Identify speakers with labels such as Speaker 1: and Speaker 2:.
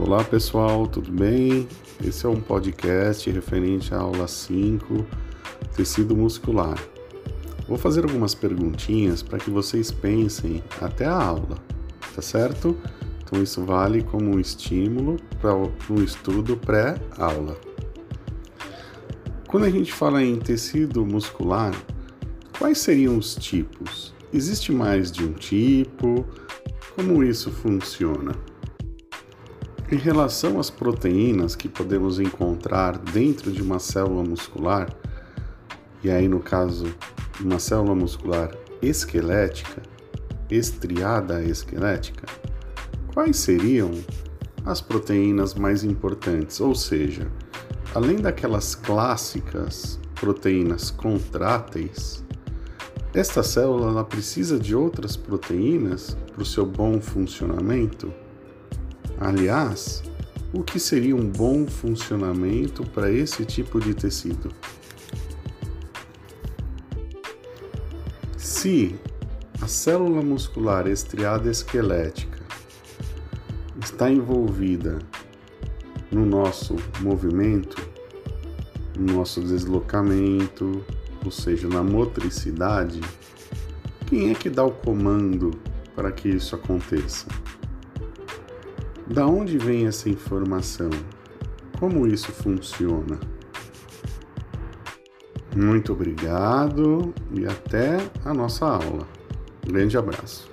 Speaker 1: Olá pessoal, tudo bem? Esse é um podcast referente à aula 5, tecido muscular. Vou fazer algumas perguntinhas para que vocês pensem até a aula, tá certo? Então isso vale como um estímulo para um estudo pré-aula. Quando a gente fala em tecido muscular, quais seriam os tipos? Existe mais de um tipo? Como isso funciona? Em relação às proteínas que podemos encontrar dentro de uma célula muscular, e aí no caso, uma célula muscular esquelética, estriada esquelética, quais seriam as proteínas mais importantes? Ou seja, além daquelas clássicas proteínas contráteis, esta célula precisa de outras proteínas para o seu bom funcionamento? Aliás, o que seria um bom funcionamento para esse tipo de tecido? Se a célula muscular estriada esquelética está envolvida no nosso movimento, no nosso deslocamento, ou seja, na motricidade, quem é que dá o comando para que isso aconteça? Da onde vem essa informação? Como isso funciona? Muito obrigado e até a nossa aula. Um grande abraço.